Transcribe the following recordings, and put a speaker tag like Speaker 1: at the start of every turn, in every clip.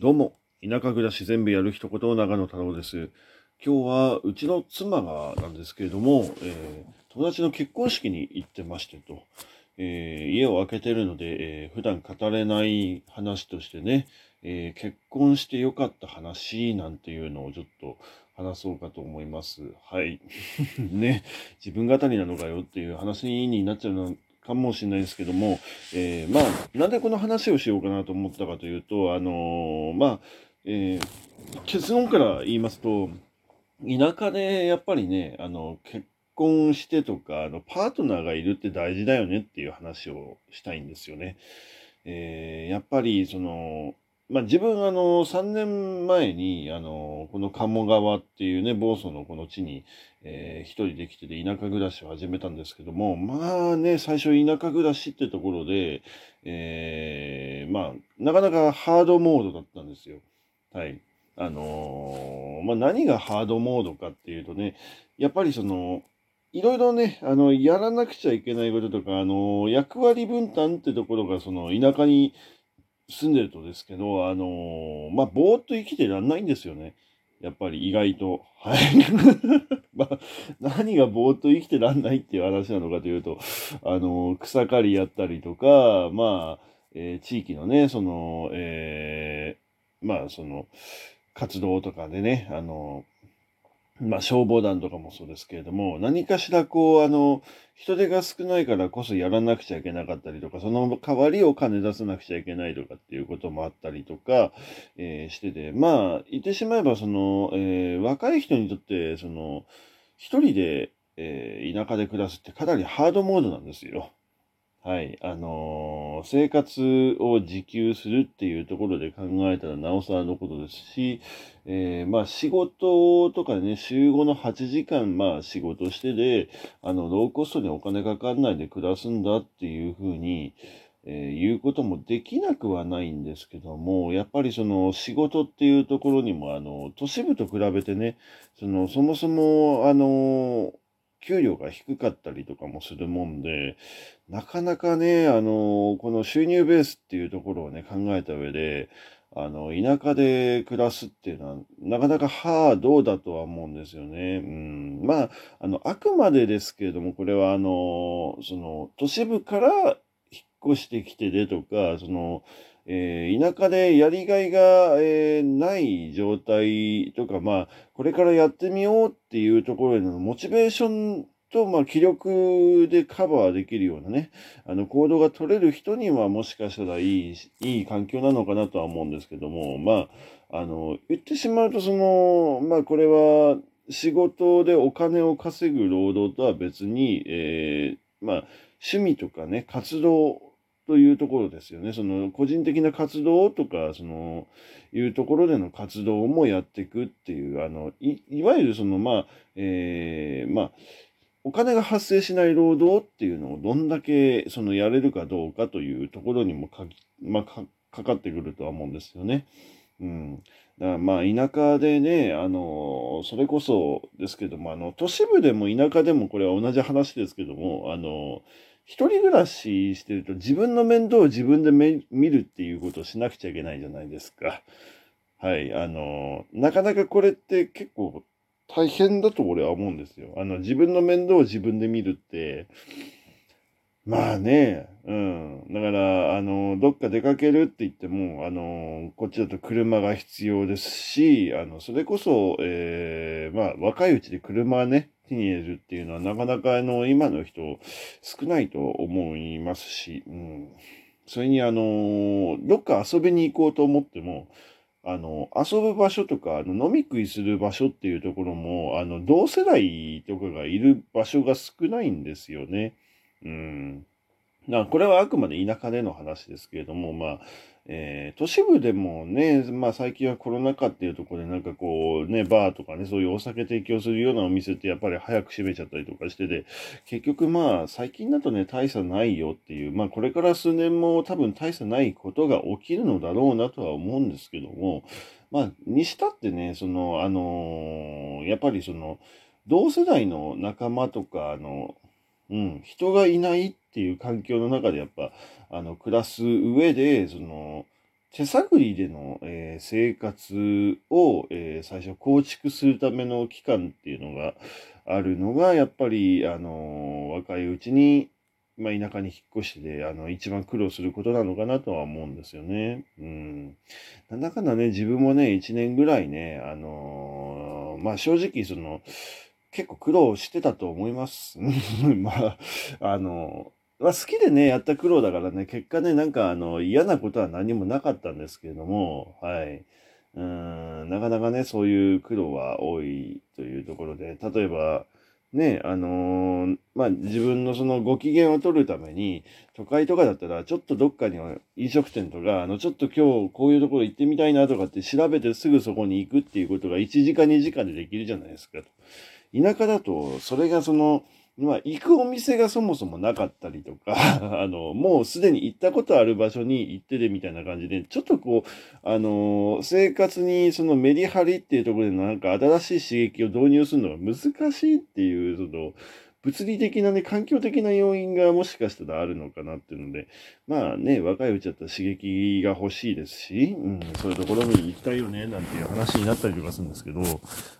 Speaker 1: どうも、田舎暮らし全部やる一言長野太郎です。今日はうちの妻がなんですけれども、えー友達の結婚式に行ってましてと、えー家を空けてるので、えー普段語れない話としてね、えー結婚してよかった話なんていうのをちょっと話そうかと思います。はい。ね、自分語りなのかよっていう話になっちゃうかもしれないですけども、えーまあ、なんでこの話をしようかなと思ったかというと、あのーまあ、えー結論から言いますと、田舎でやっぱりね、あの、結婚してとか、あの、パートナーがいるって大事だよねっていう話をしたいんですよね。えやっぱり、その、まあ、自分、あの、3年前に、あの、この鴨川っていうね、房総のこの地に、えー一人で来てて田舎暮らしを始めたんですけども、まあね、最初田舎暮らしってところで、えーまあ、なかなかハードモードだったんですよ。はい。あのーまあ、何がハードモードかっていうとね、やっぱりその、いろいろね、あの、やらなくちゃいけないこととか、あの、役割分担ってところが、その、田舎に住んでるとですけど、あの、まあ、ぼーっと生きてらんないんですよね。やっぱり意外と。はい。まあ、何がぼーっと生きてらんないっていう話なのかというと、あの、草刈りやったりとか、まあ、えー地域のね、その、えーまあ、その、活動とかでね、あの、まあ、消防団とかもそうですけれども、何かしらこう、あの、人手が少ないからこそやらなくちゃいけなかったりとか、その代わりお金出さなくちゃいけないとかっていうこともあったりとか、えーしてて、まあ、言ってしまえば、その、えー若い人にとって、その、一人で、えー田舎で暮らすってかなりハードモードなんですよ。はい。あのー生活を自給するっていうところで考えたらなおさらのことですし、えーまあ仕事とかね、週5の8時間まあ仕事してで、あの、ローコストにお金かかんないで暮らすんだっていうふうに、えー言うこともできなくはないんですけども、やっぱりその仕事っていうところにも、あの、都市部と比べてね、その、そもそも、あの、給料が低かったりとかもするもんで、なかなかね、あの、この収入ベースっていうところをね、考えた上で、あの、田舎で暮らすっていうのは、なかなかハードだとは思うんですよね。うん。まあ、あの、あくまでですけれども、これはあの、その、都市部から引っ越してきてでとか、その、えー田舎でやりがいが、えーない状態とか、まあ、これからやってみようっていうところへのモチベーションと、まあ、気力でカバーできるようなね、あの、行動が取れる人にはもしかしたらいい、いい環境なのかなとは思うんですけども、まあ、あの、言ってしまうと、その、まあ、これは、仕事でお金を稼ぐ労働とは別に、えーまあ、趣味とかね、活動というところですよね。その、個人的な活動とか、その、いうところでの活動もやっていくっていう、あの、い、いわゆるその、まあ、えーまあ、お金が発生しない労働っていうのをどんだけそのやれるかどうかというところにもか、まあ、かかかってくるとは思うんですよね。うん。だからまあ田舎でね、あの、それこそですけども、あの、都市部でも田舎でもこれは同じ話ですけども、あの、一人暮らししてると自分の面倒を自分で見るっていうことをしなくちゃいけないじゃないですか。はい。あの、なかなかこれって結構大変だと俺は思うんですよ。あの、自分の面倒を自分で見るって、まあね、うん。だから、あの、どっか出かけるって言っても、あの、こっちだと車が必要ですし、あの、それこそ、えーまあ、若いうちで車ね、手に入れるっていうのは、なかなか、あの、今の人、少ないと思いますし、うん。それに、あの、どっか遊びに行こうと思っても、あの、遊ぶ場所とか、あの飲み食いする場所っていうところも、あの、同世代とかがいる場所が少ないんですよね。うん。だからこれはあくまで田舎での話ですけれども、まあ、えー都市部でもね、まあ最近はコロナ禍っていうところでなんかこうね、バーとかね、そういうお酒提供するようなお店ってやっぱり早く閉めちゃったりとかしてて、結局まあ最近だとね、大差ないよっていう、まあこれから数年も多分大差ないことが起きるのだろうなとは思うんですけども、まあにしたってね、その、あのーやっぱりその、同世代の仲間とか、あの、うん、人がいないっていう環境の中でやっぱ、あの、暮らす上で、その、手探りでの、えー、生活を、えー、最初構築するための期間っていうのがあるのが、やっぱり、あの若いうちに、まあ、田舎に引っ越してで、あの、一番苦労することなのかなとは思うんですよね。うん。なんだかんだね、自分もね、一年ぐらいね、あのまあ、正直、その、結構苦労してたと思います。まあ、あのまあ、好きでね、やった苦労だからね、結果ね、なんかあの嫌なことは何もなかったんですけれども、はい。うん、なかなかね、そういう苦労は多いというところで、例えば、ね、あのー、まあ、自分のそのご機嫌を取るために、都会とかだったら、ちょっとどっかに飲食店とか、あの、ちょっと今日こういうところ行ってみたいなとかって調べてすぐそこに行くっていうことが1時間2時間でできるじゃないですか。田舎だと、それがその、まあ、行くお店がそもそもなかったりとか、あの、もうすでに行ったことある場所に行っててみたいな感じで、ちょっとこう、あの、生活にそのメリハリっていうところでなんか新しい刺激を導入するのが難しいっていう、その、物理的なね、環境的な要因がもしかしたらあるのかなっていうので、まあね、若いうちだったら刺激が欲しいですし、うん、そういうところに行きたいよね、なんていう話になったりとかするんですけど、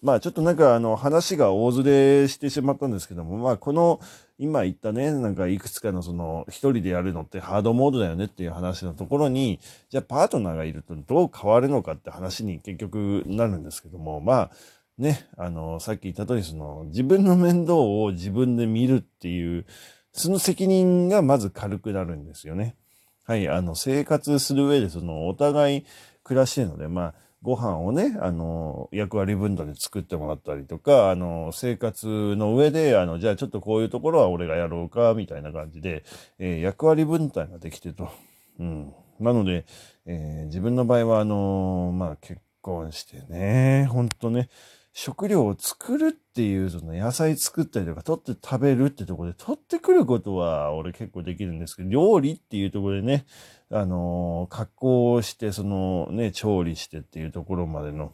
Speaker 1: まあちょっとなんかあの話が大ずれしてしまったんですけども、まあこの今言ったね、なんかいくつかのその一人でやるのってハードモードだよねっていう話のところに、じゃあパートナーがいるとどう変わるのかって話に結局なるんですけども、まあね、あの、さっき言った通り、その、自分の面倒を自分で見るっていう、その責任がまず軽くなるんですよね。はい、あの、生活する上で、その、お互い暮らしてるので、まあ、ご飯をね、あの、役割分担で作ってもらったりとか、あの、生活の上で、あの、じゃあちょっとこういうところは俺がやろうか、みたいな感じで、えー、役割分担ができてと。うん。なので、えー、自分の場合は、あのまあ、結婚してね、ほんとね、食料を作るっていう、その野菜作ったりとか、取って食べるってところで、取ってくることは俺結構できるんですけど、料理っていうところでね、あのー、加工して、そのね、調理してっていうところまでの、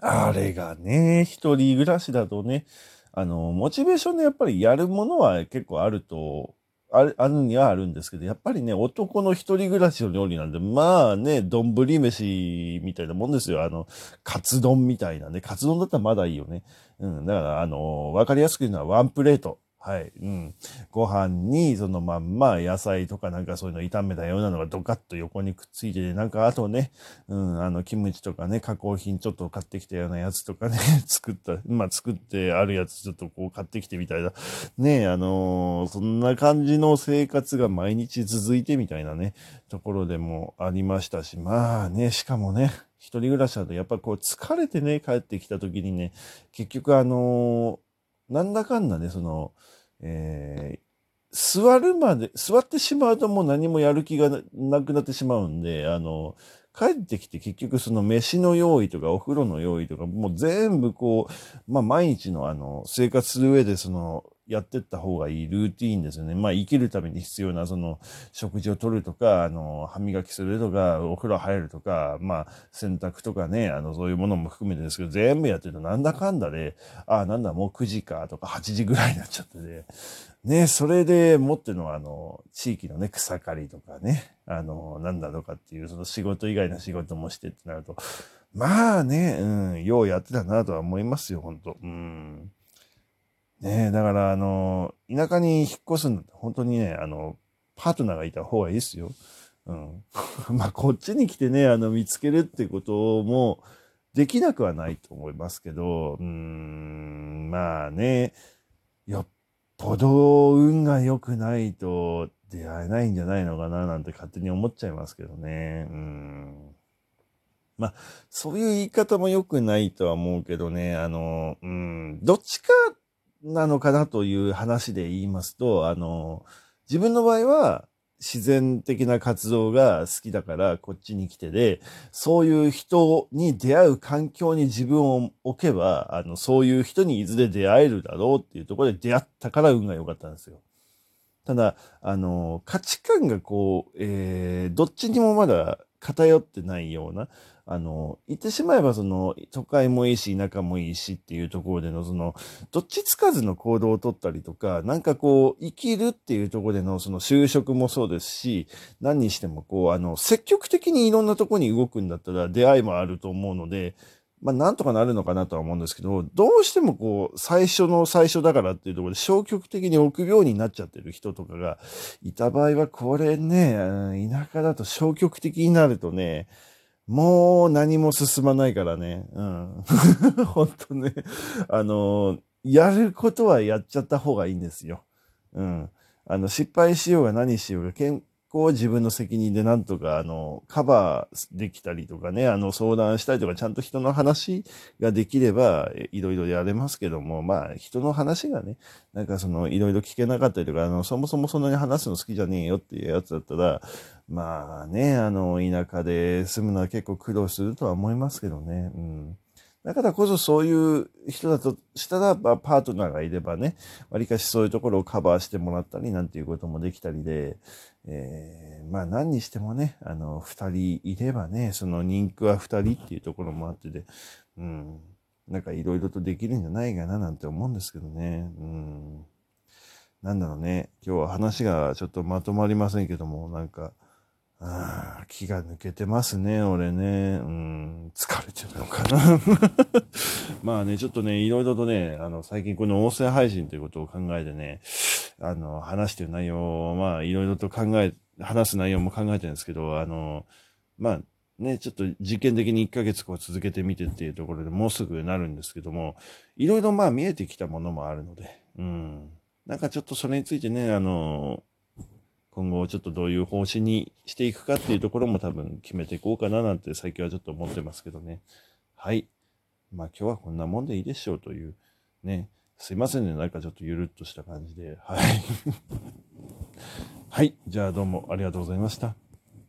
Speaker 1: あれがね、一人暮らしだとね、あの、モチベーションでやっぱりやるものは結構あるとある、あるにはあるんですけど、やっぱりね、男の一人暮らしの料理なんで、まあね、丼飯みたいなもんですよ。あの、カツ丼みたいなね。カツ丼だったらまだいいよね。うん。だから、あの、わかりやすく言うのはワンプレート。はい。うん。ご飯に、そのまんま野菜とかなんかそういうの炒めたようなのがドカッと横にくっついてて、なんかあとね、うん、あの、キムチとかね、加工品ちょっと買ってきたようなやつとかね、作った、まあ作ってあるやつちょっとこう買ってきてみたいな。ねあのー、そんな感じの生活が毎日続いてみたいなね、ところでもありましたし、まあね、しかもね、一人暮らしだとやっぱこう疲れてね、帰ってきた時にね、結局あのーなんだかんだね、その、えー、座るまで、座ってしまうともう何もやる気がなくなってしまうんで、あの、帰ってきて結局その飯の用意とかお風呂の用意とかもう全部こう、まあ毎日のあの生活する上でそのやってった方がいいルーティーンですよね。まあ生きるために必要なその食事をとるとか、あの歯磨きするとか、お風呂入るとか、まあ洗濯とかね、あのそういうものも含めてですけど、全部やってるとなんだかんだで、ああ、なんだもう9時かとか8時ぐらいになっちゃってて、ね、それで持ってのはあの地域のね、草刈りとかね、あのなんだとかっていうその仕事以外の仕事もしてってなると、まあね、うん、ようやってたなとは思いますよ、本当うん。ねえ、だから、あの、田舎に引っ越すんだって、本当にね、あの、パートナーがいた方がいいですよ。うん。まあ、こっちに来てね、あの、見つけるってことも、できなくはないと思いますけど、うーん、まあね、よっぽど運が良くないと出会えないんじゃないのかな、なんて勝手に思っちゃいますけどね。うん。まあ、そういう言い方も良くないとは思うけどね、あの、うん、どっちかなのかなという話で言いますと、あの、自分の場合は自然的な活動が好きだからこっちに来てで、そういう人に出会う環境に自分を置けば、あの、そういう人にいずれ出会えるだろうっていうところで出会ったから運が良かったんですよ。ただ、あの、価値観がこう、えー、どっちにもまだ偏ってないような、あの、言ってしまえばその、都会もいいし、田舎もいいしっていうところでの、その、どっちつかずの行動をとったりとか、なんかこう、生きるっていうところでの、その就職もそうですし、何にしてもこう、あの、積極的にいろんなとこに動くんだったら出会いもあると思うので、まあ、なんとかなるのかなとは思うんですけど、どうしてもこう、最初の最初だからっていうところで消極的に臆病になっちゃってる人とかがいた場合は、これね、田舎だと消極的になるとね、もう何も進まないからね。うん。本当ね。あの、やることはやっちゃった方がいいんですよ。うん。あの、失敗しようが何しようが、こ自分の責任でなんとか、あの、カバーできたりとかね、あの、相談したりとか、ちゃんと人の話ができれば、いろいろやれますけども、まあ、人の話がね、なんかその、いろいろ聞けなかったりとか、あの、そもそもそんなに話すの好きじゃねえよっていうやつだったら、まあね、あの、田舎で住むのは結構苦労するとは思いますけどね、うん。だからこそそういう人だとしたら、パートナーがいればね、わりかしそういうところをカバーしてもらったりなんていうこともできたりで、えー、まあ何にしてもね、あの、二人いればね、その人気は二人っていうところもあってで、うん、なんかいろいろとできるんじゃないかななんて思うんですけどね、うん。なんだろうね、今日は話がちょっとまとまりませんけども、なんか、あ、気が抜けてますね、俺ね。うん、疲れてるのかな。まあね、ちょっとね、いろいろとね、あの、最近この音声配信ということを考えてね、あの、話してる内容を、まあ、いろいろと考え、話す内容も考えてるんですけど、あの、まあ、ね、ちょっと実験的に1ヶ月こう続けてみてっていうところでもうすぐなるんですけども、いろいろまあ見えてきたものもあるので、うん。なんかちょっとそれについてね、あの、今後ちょっとどういう方針にしていくかっていうところも多分決めていこうかななんて最近はちょっと思ってますけどね。はい。まあ今日はこんなもんでいいでしょうという、ね。すいませんね。なんかちょっとゆるっとした感じで。はい。はい。じゃあどうもありがとうございました。